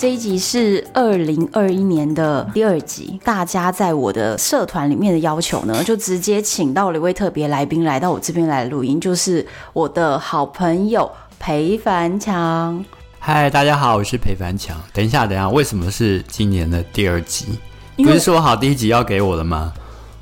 这一集是二零二一年的第二集，大家在我的社团里面的要求呢，就直接请到了一位特别来宾来到我这边来录音，就是我的好朋友裴凡强。嗨，大家好，我是裴凡强。等一下，等一下，为什么是今年的第二集？不是说好第一集要给我的吗？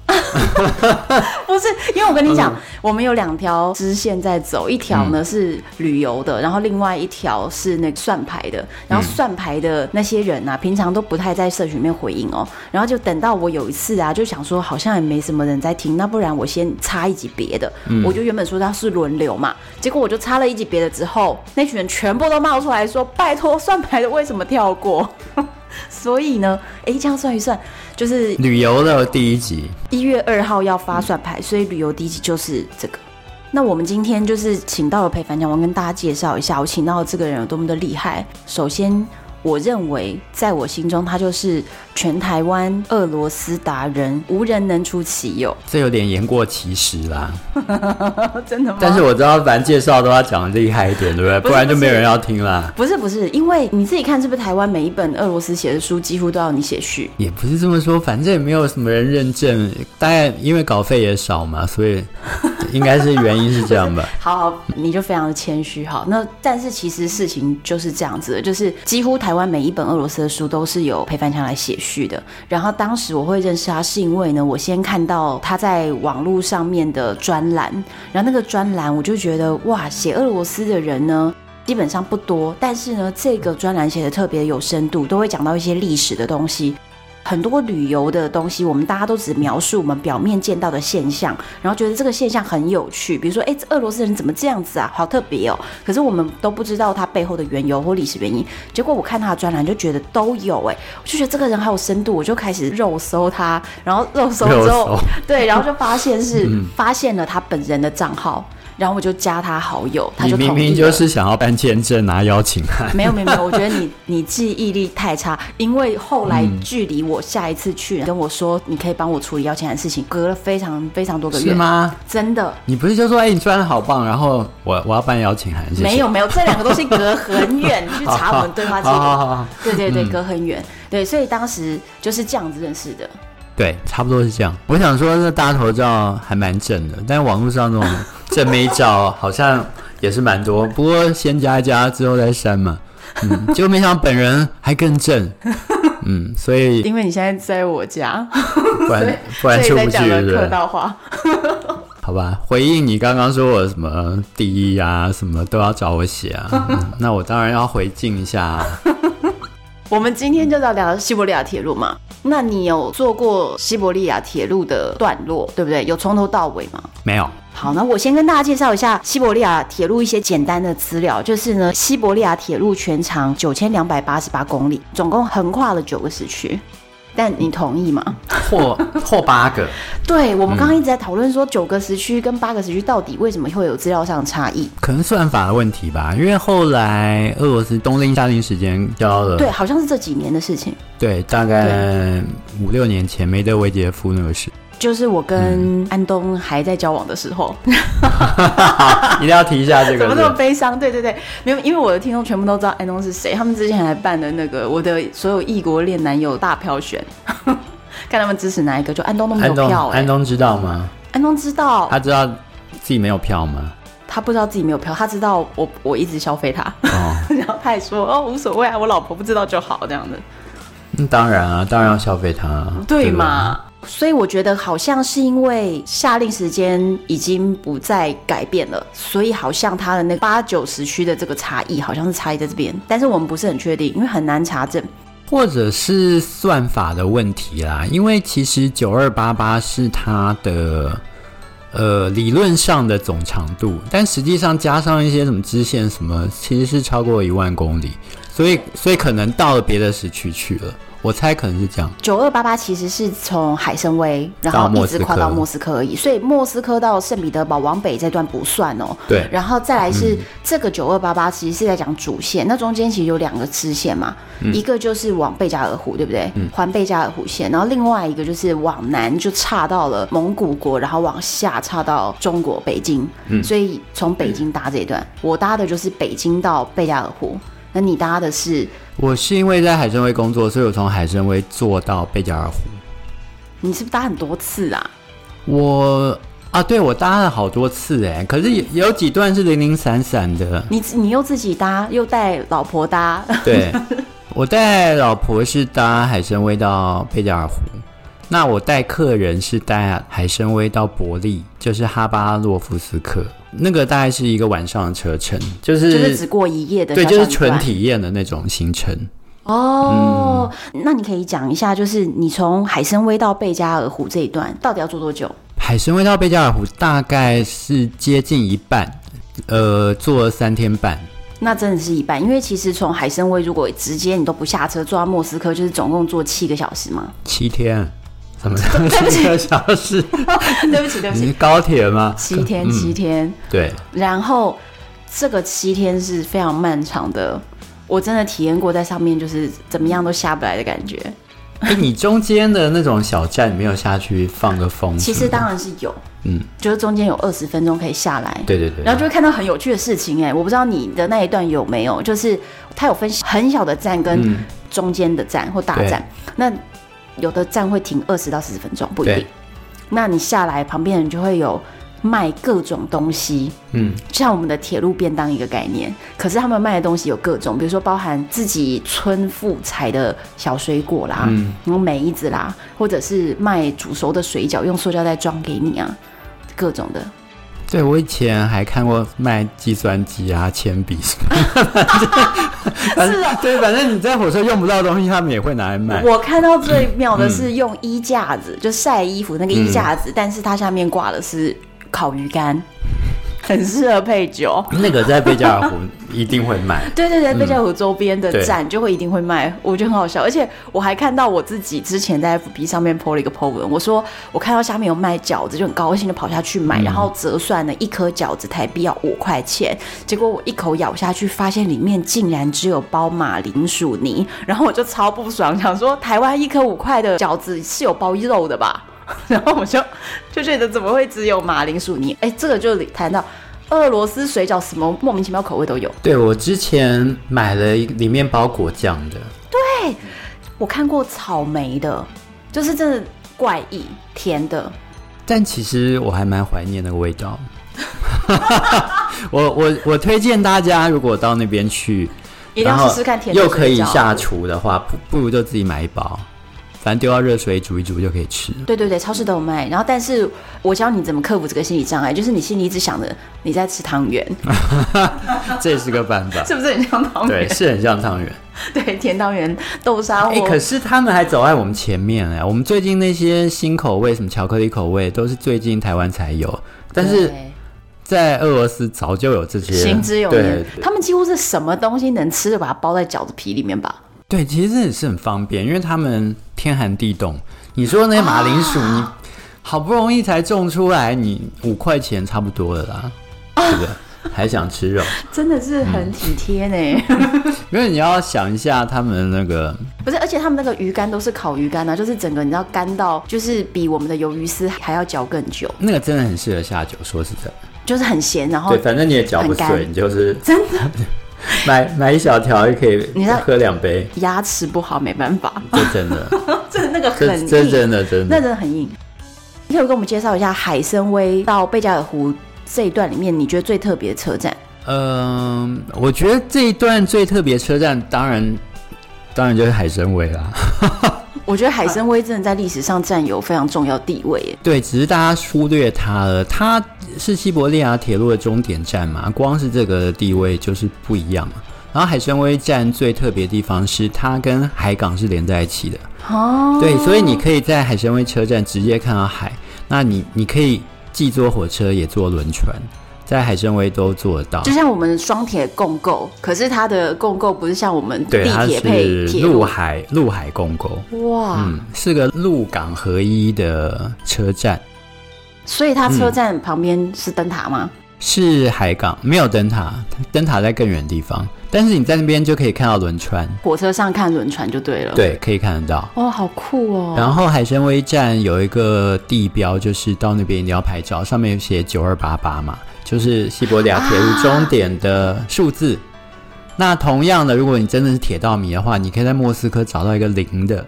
不是，因为我跟你讲，我们有两条支线在走，一条呢是旅游的，然后另外一条是那个算牌的。然后算牌的那些人啊，平常都不太在社群里面回应哦。然后就等到我有一次啊，就想说好像也没什么人在听，那不然我先插一集别的。我就原本说他是轮流嘛，结果我就插了一集别的之后，那群人全部都冒出来说：“拜托，算牌的为什么跳过？” 所以呢，哎，这样算一算，就是旅游的第一集，一月二号要发算牌，所以旅游第一集就是这个。那我们今天就是请到了裴凡讲，我跟大家介绍一下，我请到的这个人有多么的厉害。首先。我认为，在我心中，他就是全台湾俄罗斯达人，无人能出其右。这有点言过其实啦，真的吗？但是我知道，反正介绍都要讲的厉害一点，对不对？不然就没有人要听啦。不是不是，因为你自己看，是不是台湾每一本俄罗斯写的书，几乎都要你写序？也不是这么说，反正也没有什么人认证，大概因为稿费也少嘛，所以应该是原因是这样吧。好，你就非常的谦虚哈。那但是其实事情就是这样子的，就是几乎台湾。每一本俄罗斯的书都是由裴凡强来写序的。然后当时我会认识他，是因为呢，我先看到他在网络上面的专栏，然后那个专栏我就觉得哇，写俄罗斯的人呢基本上不多，但是呢，这个专栏写的特别有深度，都会讲到一些历史的东西。很多旅游的东西，我们大家都只描述我们表面见到的现象，然后觉得这个现象很有趣。比如说，哎，俄罗斯人怎么这样子啊？好特别哦！可是我们都不知道他背后的缘由或历史原因。结果我看他的专栏，就觉得都有哎，我就觉得这个人好有深度，我就开始肉搜他，然后肉搜之后，对，然后就发现是发现了他本人的账号。然后我就加他好友，他就明明就是想要办签证拿邀请 函。没有没有没有，我觉得你 你记忆力太差，因为后来距离我下一次去跟我说你可以帮我处理邀请函的事情，隔了非常非常多个月。是吗？真的。你不是就说哎，你专栏好棒，然后我我要办邀请函？没有没有，这两个东西隔很远，你去查我们对话记录。对对对，隔很远。对，所以当时就是这样子认识的。对，差不多是这样。我想说，这大头照还蛮正的，但网络上那种 正妹照好像也是蛮多。不过先加一加，之后再删嘛。嗯，结果没想到本人还更正。嗯，所以因为你现在在我家，不然 不然出不去是不是？客套话。好吧，回应你刚刚说我什么第一啊，什么都要找我写啊，嗯，那我当然要回敬一下啊。我们今天就要聊西伯利亚铁路嘛。那你有坐过西伯利亚铁路的段落，对不对？有从头到尾吗？没有。好，那我先跟大家介绍一下西伯利亚铁路一些简单的资料。就是呢，西伯利亚铁路全长九千两百八十八公里，总共横跨了九个时区。但你同意吗？或 或八个？对，我们刚刚一直在讨论说九个时区跟八个时区到底为什么会有资料上的差异？可能算法的问题吧。因为后来俄罗斯冬令夏令时间交了，对，好像是这几年的事情。对，大概五六年前梅德韦杰夫那个事。就是我跟安东还在交往的时候，嗯、一定要提一下这个，怎么那么悲伤？对对对，没有，因为我的听众全部都知道安东是谁，他们之前还办的那个我的所有异国恋男友大票选，看他们支持哪一个，就安东都没有票、欸。安东知道吗？安东知道，他知道自己没有票吗？他不知道自己没有票，他知道我我一直消费他，哦、然后他也说哦无所谓啊，我老婆不知道就好这样的。嗯，当然啊，当然要消费他，对嘛？所以我觉得好像是因为下令时间已经不再改变了，所以好像它的那八九十区的这个差异好像是差异在这边，但是我们不是很确定，因为很难查证，或者是算法的问题啦。因为其实九二八八是它的呃理论上的总长度，但实际上加上一些什么支线什么，其实是超过一万公里，所以所以可能到了别的时区去了。我猜可能是这样。九二八八其实是从海参崴，然后一直跨到莫斯科而已，所以莫斯科到圣彼得堡往北这段不算哦。对，然后再来是、嗯、这个九二八八，其实是在讲主线，那中间其实有两个支线嘛、嗯，一个就是往贝加尔湖，对不对？嗯，环贝加尔湖线，然后另外一个就是往南就岔到了蒙古国，然后往下岔到中国北京。嗯，所以从北京搭这一段，我搭的就是北京到贝加尔湖。那你搭的是？我是因为在海参崴工作，所以我从海参崴坐到贝加尔湖。你是不是搭很多次啊？我啊，对，我搭了好多次哎，可是有有几段是零零散散的。你你又自己搭，又带老婆搭？对，我带老婆是搭海参崴到贝加尔湖。那我带客人是带海参崴到伯利，就是哈巴洛夫斯克，那个大概是一个晚上的车程，就是就是只过一夜的，对，就是纯体验的那种行程。哦、嗯，那你可以讲一下，就是你从海参崴到贝加尔湖这一段到底要坐多久？海参崴到贝加尔湖大概是接近一半，呃，坐了三天半。那真的是一半，因为其实从海参崴如果直接你都不下车坐到莫斯科，就是总共坐七个小时吗？七天。什么？七个小时？对不起，对不起。你是高铁吗？七天，七天。嗯、对。然后这个七天是非常漫长的，我真的体验过在上面，就是怎么样都下不来的感觉。哎、欸，你中间的那种小站没有下去放个风？其实当然是有，嗯，就是中间有二十分钟可以下来。对对对。然后就会看到很有趣的事情、欸，哎，我不知道你的那一段有没有，就是它有分很小的站跟中间的站或大站，嗯、那。有的站会停二十到四十分钟，不一定。那你下来，旁边人就会有卖各种东西，嗯，像我们的铁路便当一个概念。可是他们卖的东西有各种，比如说包含自己村妇采的小水果啦，嗯，然后梅子啦，或者是卖煮熟的水饺，用塑胶袋装给你啊，各种的。对，我以前还看过卖计算机啊、铅笔什么的。是啊，对，反正你在火车用不到的东西，他们也会拿来卖。我看到最妙的是用衣架子，嗯、就晒衣服那个衣架子，嗯、但是它下面挂的是烤鱼干。很适合配酒，那个在贝加尔湖一定会卖。对对对，贝加尔湖周边的站就会一定会卖，我觉得很好笑。而且我还看到我自己之前在 FB 上面 po 了一个 po 文，我说我看到下面有卖饺子，就很高兴的跑下去买，然后折算了一颗饺子台币要五块钱。结果我一口咬下去，发现里面竟然只有包马铃薯泥，然后我就超不爽，想说台湾一颗五块的饺子是有包肉的吧？然后我就就觉得怎么会只有马铃薯泥？哎，这个就谈到俄罗斯水饺，什么莫名其妙口味都有。对，我之前买了一里面包果酱的。对，我看过草莓的，就是真的怪异甜的。但其实我还蛮怀念那个味道。我我我推荐大家，如果到那边去，一定要试试看甜的。又可以下厨的话，不不如就自己买一包。反正丢到热水煮一煮就可以吃。对对对，超市都有卖。然后，但是我教你怎么克服这个心理障碍，就是你心里一直想着你在吃汤圆，这也是个办法，是不是很像汤圆？对，是很像汤圆。对，甜汤圆、豆沙。哎、欸，可是他们还走在我们前面哎。我们最近那些新口味，什么巧克力口味，都是最近台湾才有。但是在俄罗斯早就有这些，行之有年。他们几乎是什么东西能吃的，把它包在饺子皮里面吧。对，其实也是很方便，因为他们天寒地冻。你说那些马铃薯，你好不容易才种出来，你五块钱差不多了啦，是不是？还想吃肉，真的是很体贴呢。嗯、因为你要想一下，他们那个 不是，而且他们那个鱼干都是烤鱼干啊，就是整个你知道干到，就是比我们的鱿鱼丝还要嚼更久。那个真的很适合下酒，说实在，就是很咸，然后对，反正你也嚼不碎，你就是真的。买买一小条就可以，你喝两杯。牙齿不好没办法，这真的，这那个很硬，这真的真的，那真的很硬。你可以跟我们介绍一下海参崴到贝加尔湖这一段里面，你觉得最特别的车站？嗯，我觉得这一段最特别车站，当然当然就是海参崴啦。我觉得海参崴真的在历史上占有非常重要地位。对，只是大家忽略它了。它是西伯利亚铁路的终点站嘛，光是这个地位就是不一样。然后海参崴站最特别的地方是它跟海港是连在一起的。哦。对，所以你可以在海参崴车站直接看到海。那你你可以既坐火车也坐轮船。在海参崴都做得到。就像我们双铁共构，可是它的共构不是像我们地铁配铁路陆海陆海共构，哇、嗯，是个陆港合一的车站，所以它车站旁边是灯塔吗？是海港，没有灯塔，灯塔在更远的地方，但是你在那边就可以看到轮船，火车上看轮船就对了。，对，可以看得到。哦，好酷哦。然后海参崴站有一个地标，就是到那边一定要拍照，上面有写九二八八嘛，就是西伯利亚铁路终点的数字。啊、那同样的，如果你真的是铁道迷的话，你可以在莫斯科找到一个零的，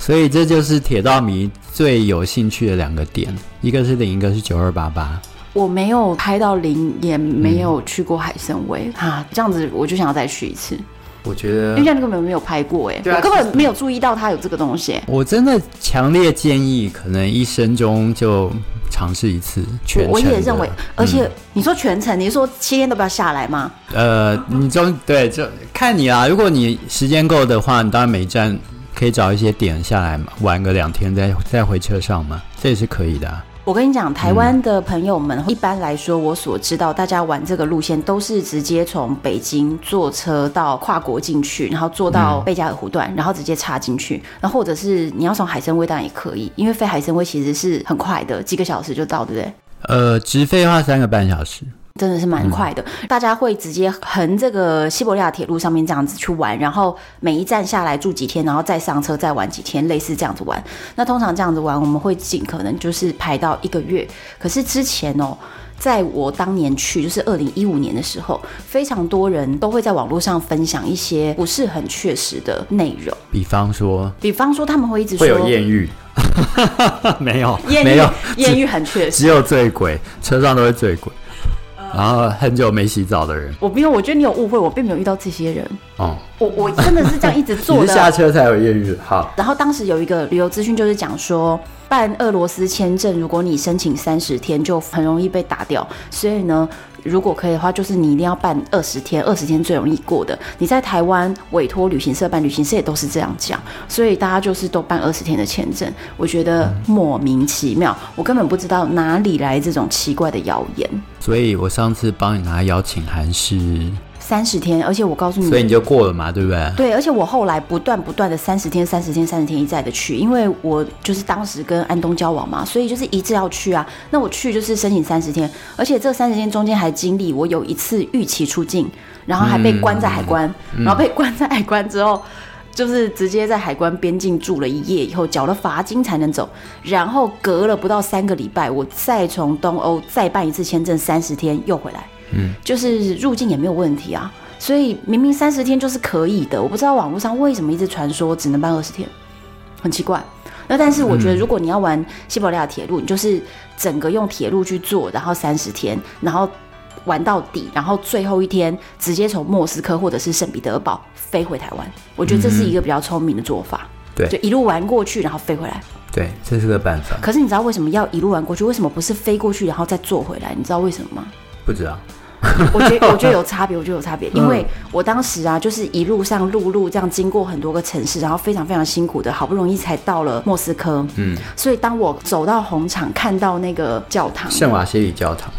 所以这就是铁道迷最有兴趣的两个点，一个是零，一个是九二八八。我没有拍到零，也没有去过海参崴、嗯、啊，这样子我就想要再去一次。我觉得，因为根本没有拍过哎，啊、我根本没有注意到它有这个东西。我真的强烈建议，可能一生中就尝试一次全程。我也认为，而且你说全程，嗯、你说七天都不要下来吗？呃，你中对，就看你啦。如果你时间够的话，你当然每一站可以找一些点下来嘛，玩个两天再再回车上嘛，这也是可以的、啊。我跟你讲，台湾的朋友们，一般来说，我所知道，大家玩这个路线都是直接从北京坐车到跨国进去，然后坐到贝加尔湖段，然后直接插进去。那或者是你要从海参崴当然也可以，因为飞海参崴其实是很快的，几个小时就到，对不对？呃，直飞的话三个半小时。真的是蛮快的，嗯、大家会直接横这个西伯利亚铁路上面这样子去玩，然后每一站下来住几天，然后再上车再玩几天，类似这样子玩。那通常这样子玩，我们会尽可能就是排到一个月。可是之前哦，在我当年去，就是二零一五年的时候，非常多人都会在网络上分享一些不是很确实的内容，比方说，比方说他们会一直说会有艳遇，没有，艳遇没有，艳遇很确实，只有醉鬼，车上都是醉鬼。然后很久没洗澡的人，我没有，我觉得你有误会，我并没有遇到这些人。哦，我我真的是这样一直做的。你是下车才有艳遇。好，然后当时有一个旅游资讯，就是讲说办俄罗斯签证，如果你申请三十天，就很容易被打掉。所以呢，如果可以的话，就是你一定要办二十天，二十天最容易过的。你在台湾委托旅行社办，旅行社也都是这样讲，所以大家就是都办二十天的签证。我觉得莫名其妙，我根本不知道哪里来这种奇怪的谣言。所以我上次帮你拿邀请函是三十天，而且我告诉你，所以你就过了嘛，对不对？对，而且我后来不断不断的三十天、三十天、三十天一再的去，因为我就是当时跟安东交往嘛，所以就是一直要去啊。那我去就是申请三十天，而且这三十天中间还经历我有一次逾期出境，然后还被关在海关，嗯、然后被关在海关之后。就是直接在海关边境住了一夜以后，缴了罚金才能走。然后隔了不到三个礼拜，我再从东欧再办一次签证，三十天又回来。嗯，就是入境也没有问题啊。所以明明三十天就是可以的，我不知道网络上为什么一直传说只能办二十天，很奇怪。那但是我觉得，如果你要玩西伯利亚铁路，你就是整个用铁路去做，然后三十天，然后。玩到底，然后最后一天直接从莫斯科或者是圣彼得堡飞回台湾，我觉得这是一个比较聪明的做法。对，就一路玩过去，然后飞回来。对，这是个办法。可是你知道为什么要一路玩过去？为什么不是飞过去然后再坐回来？你知道为什么吗？不知道。我觉得 我觉得有差别，我觉得有差别，因为我当时啊，就是一路上陆路这样经过很多个城市，然后非常非常辛苦的，好不容易才到了莫斯科。嗯，所以当我走到红场，看到那个教堂——圣瓦西里教堂。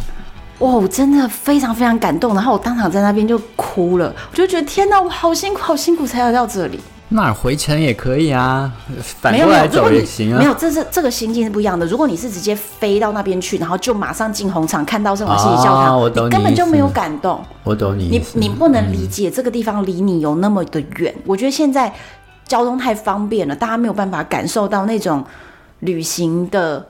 哇，我真的非常非常感动，然后我当场在那边就哭了，我就觉得天哪，我好辛苦，好辛苦才来到这里。那回程也可以啊，反过来走也行啊。没有，这是这个心境是不一样的。如果你是直接飞到那边去，然后就马上进红场看到圣瓦西里教堂，我懂你，根本就没有感动。我懂你，你你不能理解这个地方离你有那么的远。我觉得现在交通太方便了，大家没有办法感受到那种旅行的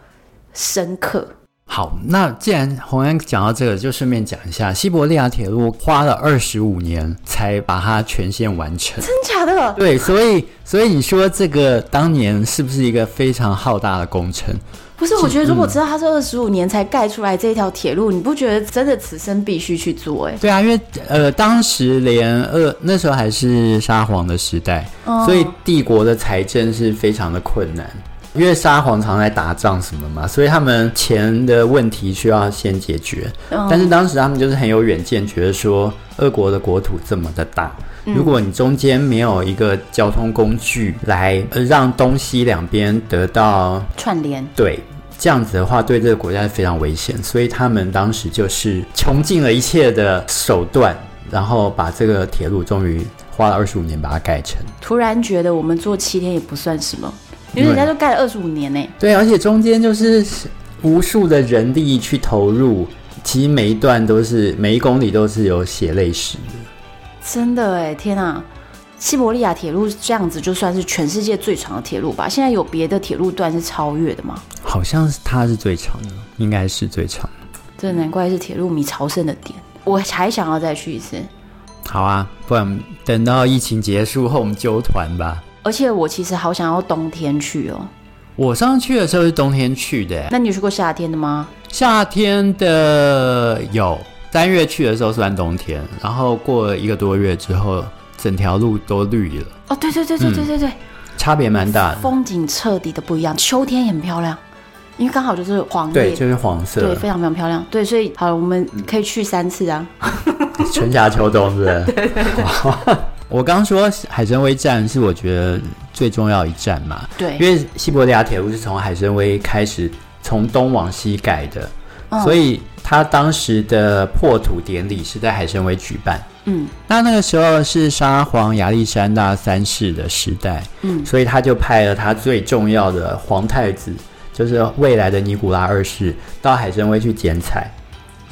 深刻。好，那既然洪安讲到这个，就顺便讲一下，西伯利亚铁路花了二十五年才把它全线完成，真假的？对，所以所以你说这个当年是不是一个非常浩大的工程？不是，我觉得如果知道它是二十五年才盖出来这条铁路，嗯、你不觉得真的此生必须去做？哎，对啊，因为呃，当时连呃那时候还是沙皇的时代，哦、所以帝国的财政是非常的困难。因为沙皇常在打仗什么嘛，所以他们钱的问题需要先解决。嗯、但是当时他们就是很有远见，觉得说俄国的国土这么的大，嗯、如果你中间没有一个交通工具来让东西两边得到串联，对，这样子的话对这个国家是非常危险，所以他们当时就是穷尽了一切的手段，然后把这个铁路终于花了二十五年把它盖成。突然觉得我们做七天也不算什么，因为人家都盖了二十五年呢。对，而且中间就是无数的人力去投入，其实每一段都是每一公里都是有血泪史的。真的哎，天哪！西伯利亚铁路这样子就算是全世界最长的铁路吧？现在有别的铁路段是超越的吗？好像是它是最长的，应该是最长的。这难怪是铁路迷朝圣的点。我还想要再去一次。好啊，不然等到疫情结束后我们揪团吧。而且我其实好想要冬天去哦。我上次去的时候是冬天去的。那你有去过夏天的吗？夏天的有，三月去的时候算冬天，然后过了一个多月之后。整条路都绿了哦，对对对对对对对，嗯、差别蛮大的，风景彻底的不一样。秋天也很漂亮，因为刚好就是黄，对，就是黄色，对，非常非常漂亮。对，所以好了，我们可以去三次啊，春夏秋冬是不是？对 对对。我刚说海参崴站是我觉得最重要一站嘛，对，因为西伯利亚铁路是从海参崴开始从东往西改的，哦、所以他当时的破土典礼是在海参崴举办。嗯，那那个时候是沙皇亚历山大三世的时代，嗯，所以他就派了他最重要的皇太子，就是未来的尼古拉二世，到海参崴去剪彩。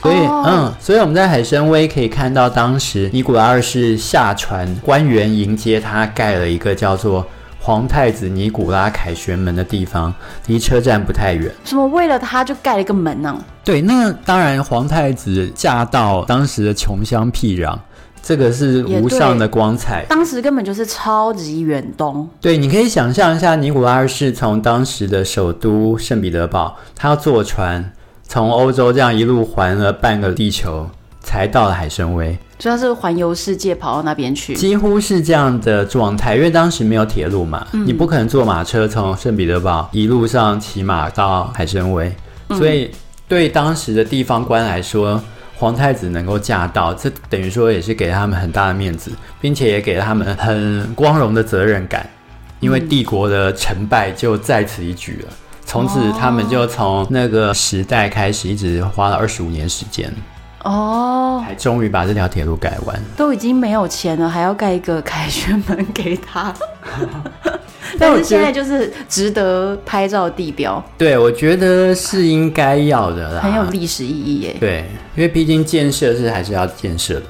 所以，哦、嗯，所以我们在海参崴可以看到，当时尼古拉二世下船，官员迎接他，盖了一个叫做皇太子尼古拉凯旋门的地方，离车站不太远。什么？为了他就盖了一个门呢、啊？对，那当然，皇太子驾到当时的穷乡僻壤。这个是无上的光彩，当时根本就是超级远东。对，你可以想象一下，尼古拉二世从当时的首都圣彼得堡，他要坐船从欧洲这样一路环了半个地球，才到了海参崴。主要是环游世界，跑到那边去，几乎是这样的状态。因为当时没有铁路嘛，嗯、你不可能坐马车从圣彼得堡一路上骑马到海参崴，嗯、所以对当时的地方官来说。皇太子能够驾到，这等于说也是给他们很大的面子，并且也给了他们很光荣的责任感，因为帝国的成败就在此一举了。从此，他们就从那个时代开始，一直花了二十五年时间，哦，才终于把这条铁路盖完。都已经没有钱了，还要盖一个凯旋门给他。但是现在就是值得拍照地标，对，我觉得是应该要的啦，很有历史意义耶。对，因为毕竟建设是还是要建设的。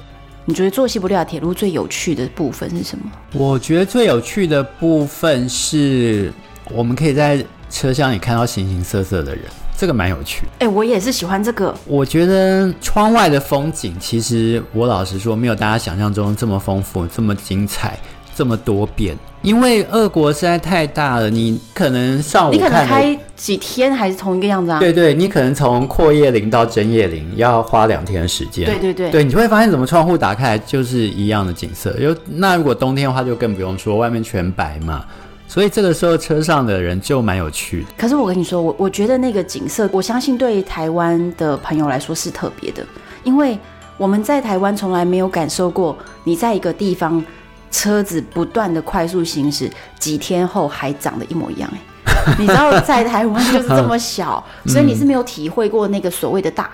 你觉得坐西伯利亚铁路最有趣的部分是什么？我觉得最有趣的部分是我们可以在车厢里看到形形色色的人，这个蛮有趣的。哎、欸，我也是喜欢这个。我觉得窗外的风景，其实我老实说，没有大家想象中这么丰富、这么精彩。这么多变，因为俄国实在太大了，你可能上午，你可能开几天还是同一个样子啊？对对，你可能从阔叶林到针叶林要花两天的时间。对对对，对，你就会发现怎么窗户打开来就是一样的景色。就那如果冬天的话就更不用说，外面全白嘛，所以这个时候车上的人就蛮有趣的。可是我跟你说，我我觉得那个景色，我相信对台湾的朋友来说是特别的，因为我们在台湾从来没有感受过你在一个地方。车子不断的快速行驶，几天后还长得一模一样哎！你知道在台湾就是这么小，所以你是没有体会过那个所谓的大，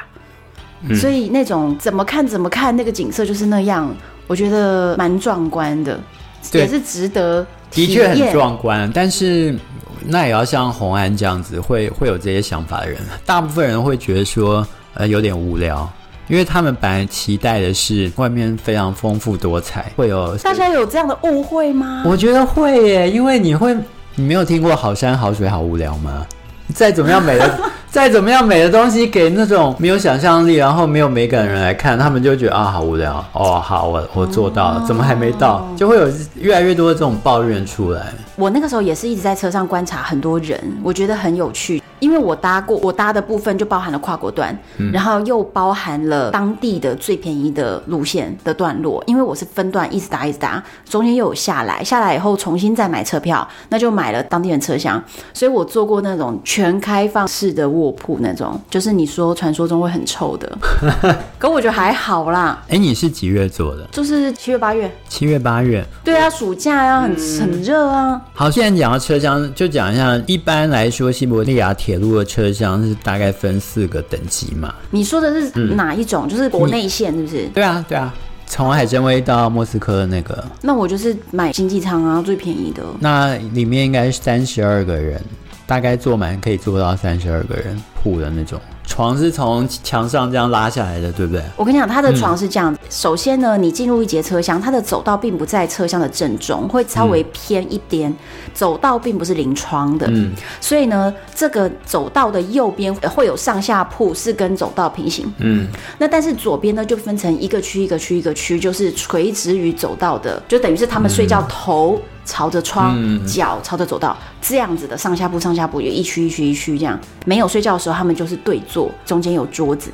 嗯、所以那种怎么看怎么看那个景色就是那样，我觉得蛮壮观的，对也是值得。的确很壮观，但是那也要像洪安这样子会会有这些想法的人，大部分人会觉得说呃有点无聊。因为他们本来期待的是外面非常丰富多彩，会有大家有这样的误会吗？我觉得会耶，因为你会，你没有听过好山好水好无聊吗？再怎么样美的，再怎么样美的东西，给那种没有想象力，然后没有美感的人来看，他们就觉得啊，好无聊哦。好，我我做到了，怎么还没到？就会有越来越多的这种抱怨出来。我那个时候也是一直在车上观察很多人，我觉得很有趣。因为我搭过，我搭的部分就包含了跨国段，嗯、然后又包含了当地的最便宜的路线的段落。因为我是分段一直搭一直搭，中间又有下来，下来以后重新再买车票，那就买了当地人车厢。所以我坐过那种全开放式的卧铺，那种就是你说传说中会很臭的，可我觉得还好啦。哎，你是几月做的？就是七月八月。七月八月。对啊，暑假呀、啊，很很热啊。好，现在讲到车厢，就讲一下，一般来说，西伯利亚铁。铁路的车厢是大概分四个等级嘛？你说的是哪一种？嗯、就是国内线是不是？对啊，对啊，从海参崴到莫斯科的那个。那我就是买经济舱啊，最便宜的。那里面应该是三十二个人，大概坐满可以坐到三十二个人铺的那种。床是从墙上这样拉下来的，对不对？我跟你讲，他的床是这样。嗯、首先呢，你进入一节车厢，它的走道并不在车厢的正中，会稍微偏一点。嗯、走道并不是临窗的，嗯，所以呢，这个走道的右边会有上下铺，是跟走道平行，嗯。那但是左边呢，就分成一个区一个区一个区，就是垂直于走道的，就等于是他们睡觉头。嗯朝着窗，脚朝着走道，这样子的上下铺，上下铺有一区一区一区这样。没有睡觉的时候，他们就是对坐，中间有桌子。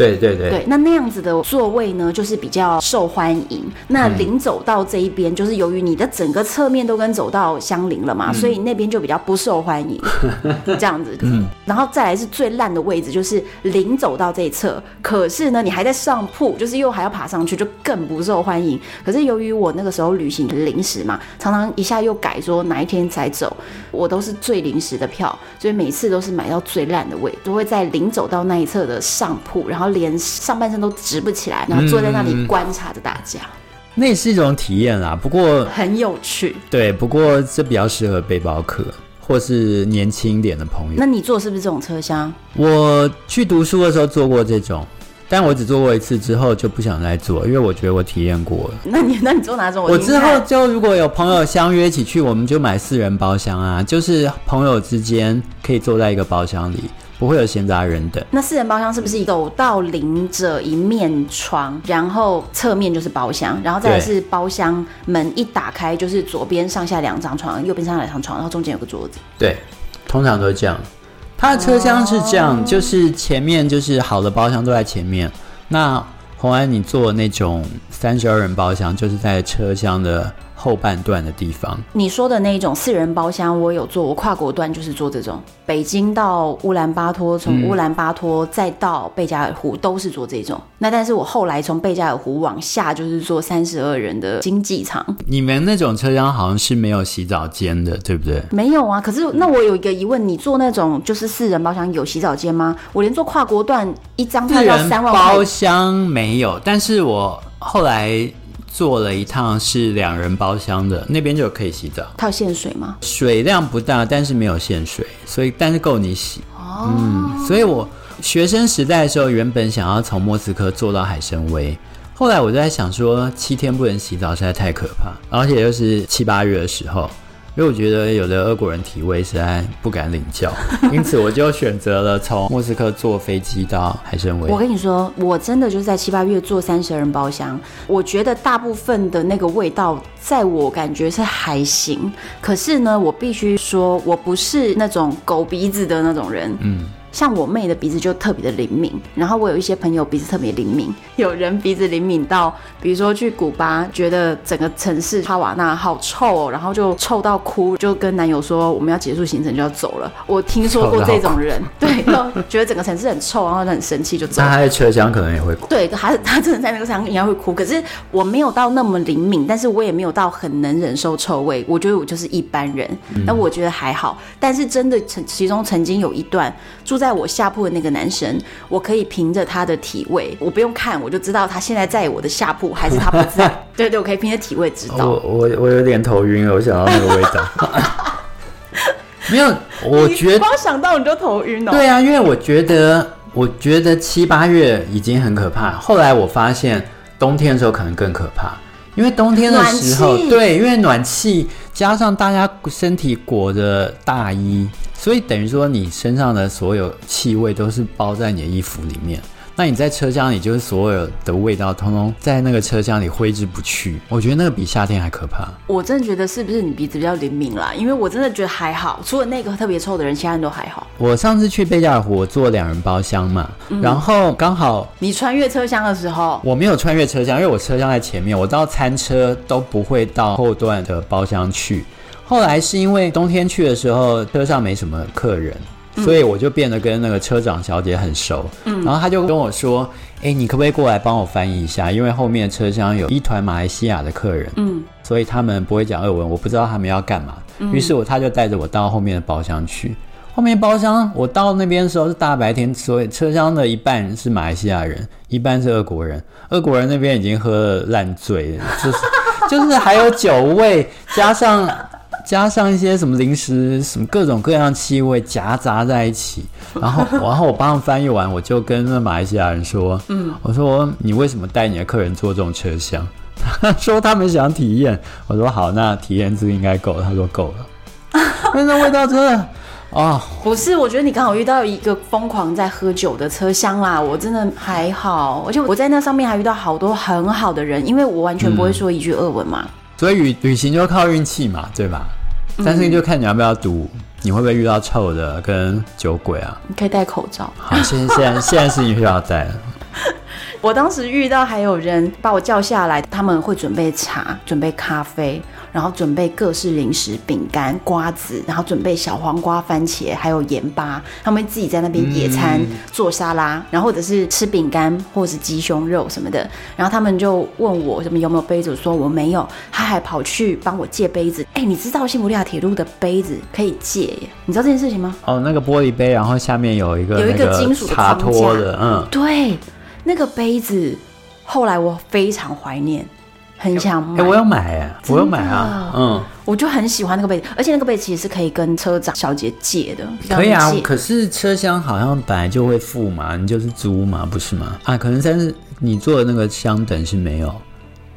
对对对，对，那那样子的座位呢，就是比较受欢迎。那临走道这一边，嗯、就是由于你的整个侧面都跟走道相邻了嘛，嗯、所以那边就比较不受欢迎。这样子，嗯，然后再来是最烂的位置，就是临走道这一侧。可是呢，你还在上铺，就是又还要爬上去，就更不受欢迎。可是由于我那个时候旅行临时嘛，常常一下又改说哪一天才走，我都是最临时的票，所以每次都是买到最烂的位，都会在临走道那一侧的上铺，然后。连上半身都直不起来，然后坐在那里观察着大家，嗯、那也是一种体验啦。不过很有趣，对，不过这比较适合背包客或是年轻一点的朋友。那你坐是不是这种车厢？我去读书的时候坐过这种，但我只坐过一次，之后就不想再坐，因为我觉得我体验过了。那你 那你坐哪种？我，我之后就如果有朋友相约一起去，我们就买四人包厢啊，就是朋友之间可以坐在一个包厢里。不会有闲杂人等。那四人包厢是不是走到临着一面窗，然后侧面就是包厢，然后再来是包厢门一打开就是左边上下两张床，右边上下两张床，然后中间有个桌子。对，通常都是这样。它的车厢是这样，就是前面就是好的包厢都在前面。那红安，你坐那种三十二人包厢，就是在车厢的。后半段的地方，你说的那种四人包厢，我有做。我跨国段就是做这种，北京到乌兰巴托，从乌兰巴托再到贝加尔湖都是做这种。嗯、那但是我后来从贝加尔湖往下就是做三十二人的经济舱。你们那种车厢好像是没有洗澡间的，对不对？没有啊。可是那我有一个疑问，你做那种就是四人包厢有洗澡间吗？我连做跨国段一张票要三万块。包厢没有，但是我后来。坐了一趟是两人包厢的，那边就可以洗澡。它有限水吗？水量不大，但是没有限水，所以但是够你洗。哦，嗯，所以我学生时代的时候，原本想要从莫斯科坐到海参崴，后来我就在想说，七天不能洗澡实在太可怕，而且又是七八月的时候。因为我觉得有的俄国人体味实在不敢领教，因此我就选择了从莫斯科坐飞机到海参崴。我跟你说，我真的就是在七八月坐三十人包厢，我觉得大部分的那个味道，在我感觉是还行。可是呢，我必须说，我不是那种狗鼻子的那种人。嗯。像我妹的鼻子就特别的灵敏，然后我有一些朋友鼻子特别灵敏，有人鼻子灵敏到，比如说去古巴，觉得整个城市哈瓦那好臭哦，然后就臭到哭，就跟男友说我们要结束行程就要走了。我听说过这种人，对，觉得整个城市很臭，然后很生气就走。那他在车厢可能也会哭，对，他他真的在那个车厢应该会哭。可是我没有到那么灵敏，但是我也没有到很能忍受臭味，我觉得我就是一般人，那我觉得还好。但是真的曾其中曾经有一段住。在我下铺的那个男生，我可以凭着他的体味，我不用看，我就知道他现在在我的下铺还是他不在。对对，我可以凭着体味知道。我我我有点头晕了，我想到那个味道。没有，我觉得光想到你就头晕了。对啊，因为我觉得，我觉得七八月已经很可怕。后来我发现冬天的时候可能更可怕，因为冬天的时候，对，因为暖气加上大家身体裹着大衣。所以等于说，你身上的所有气味都是包在你的衣服里面。那你在车厢里，就是所有的味道通通在那个车厢里挥之不去。我觉得那个比夏天还可怕。我真的觉得是不是你鼻子比较灵敏啦？因为我真的觉得还好，除了那个特别臭的人，其他人都还好。我上次去贝加尔湖，我坐两人包厢嘛，嗯、然后刚好你穿越车厢的时候，我没有穿越车厢，因为我车厢在前面，我到餐车都不会到后段的包厢去。后来是因为冬天去的时候，车上没什么客人，所以我就变得跟那个车长小姐很熟。嗯，然后他就跟我说：“哎、欸，你可不可以过来帮我翻译一下？因为后面车厢有一团马来西亚的客人，嗯，所以他们不会讲俄文，我不知道他们要干嘛。于是我他就带着我到后面的包厢去。”后后面包厢，我到那边的时候是大白天，所以车厢的一半是马来西亚人，一半是俄国人。俄国人那边已经喝了烂醉了，就是 就是还有酒味，加上加上一些什么零食，什么各种各样气味夹杂在一起。然后然后我帮他们翻译完，我就跟那马来西亚人说：“嗯，我说你为什么带你的客人坐这种车厢？” 他说他们想体验。我说好，那体验这个应该够了。他说够了。那 那味道真的。哦，不是，我觉得你刚好遇到一个疯狂在喝酒的车厢啦，我真的还好，而且我在那上面还遇到好多很好的人，因为我完全不会说一句俄文嘛，嗯、所以旅旅行就靠运气嘛，对吧？嗯、但是就看你要不要赌，你会不会遇到臭的跟酒鬼啊？你可以戴口罩。好，现在现在现在是你需要戴了。我当时遇到还有人把我叫下来，他们会准备茶，准备咖啡。然后准备各式零食、饼干、瓜子，然后准备小黄瓜、番茄，还有盐巴。他们自己在那边野餐、做沙拉，然后或者是吃饼干，或者是鸡胸肉什么的。然后他们就问我什么有没有杯子，我说我没有。他还跑去帮我借杯子。哎，你知道西伯利亚铁路的杯子可以借耶？你知道这件事情吗？哦，那个玻璃杯，然后下面有一个有一个金属的插托的，嗯，对，那个杯子，后来我非常怀念。很想买，欸，我要买哎，我要买啊，嗯，我就很喜欢那个杯子，而且那个杯子其实是可以跟车长小姐借的，可以啊，可是车厢好像本来就会付嘛，你就是租嘛，不是吗？啊，可能但是你坐的那个厢等是没有。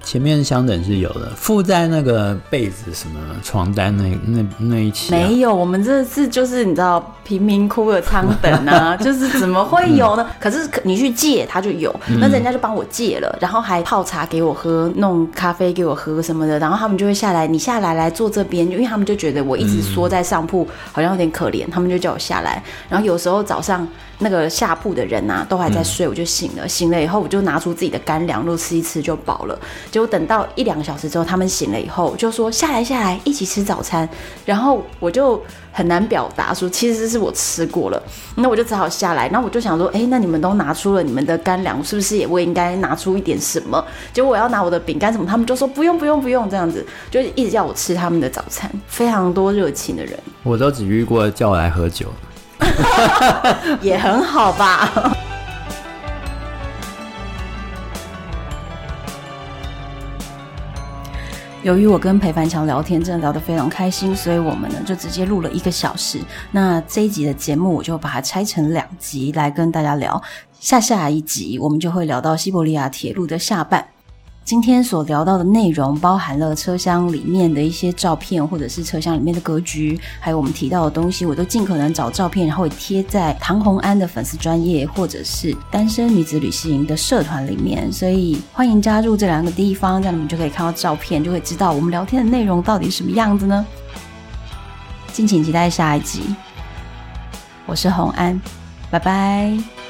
前面相等是有的，附在那个被子什么床单那那那一起、啊。没有，我们这次就是你知道贫民窟的舱等啊，就是怎么会有呢？嗯、可是你去借他就有，那人家就帮我借了，然后还泡茶给我喝，弄咖啡给我喝什么的，然后他们就会下来，你下来来坐这边，因为他们就觉得我一直缩在上铺，好像有点可怜，他们就叫我下来。然后有时候早上那个下铺的人啊都还在睡，我就醒了，醒了以后我就拿出自己的干粮，肉吃一吃就饱了。结果等到一两个小时之后，他们醒了以后，就说下来下来一起吃早餐。然后我就很难表达说，其实是我吃过了。那我就只好下来。那我就想说，哎，那你们都拿出了你们的干粮，是不是也我应该拿出一点什么？结果我要拿我的饼干什么，他们就说不用不用不用这样子，就一直叫我吃他们的早餐。非常多热情的人，我都只遇过叫我来喝酒，也很好吧。由于我跟裴凡强聊天真的聊得非常开心，所以我们呢就直接录了一个小时。那这一集的节目我就把它拆成两集来跟大家聊。下下一集我们就会聊到西伯利亚铁路的下半。今天所聊到的内容包含了车厢里面的一些照片，或者是车厢里面的格局，还有我们提到的东西，我都尽可能找照片，然后贴在唐红安的粉丝专页，或者是单身女子旅行的社团里面。所以欢迎加入这两个地方，这样你们就可以看到照片，就会知道我们聊天的内容到底什么样子呢？敬请期待下一集。我是红安，拜拜。